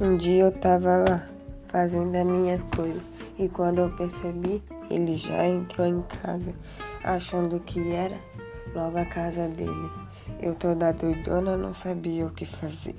Um dia eu tava lá, fazendo a minha coisa e quando eu percebi, ele já entrou em casa, achando que era logo a casa dele. Eu toda doidona não sabia o que fazer.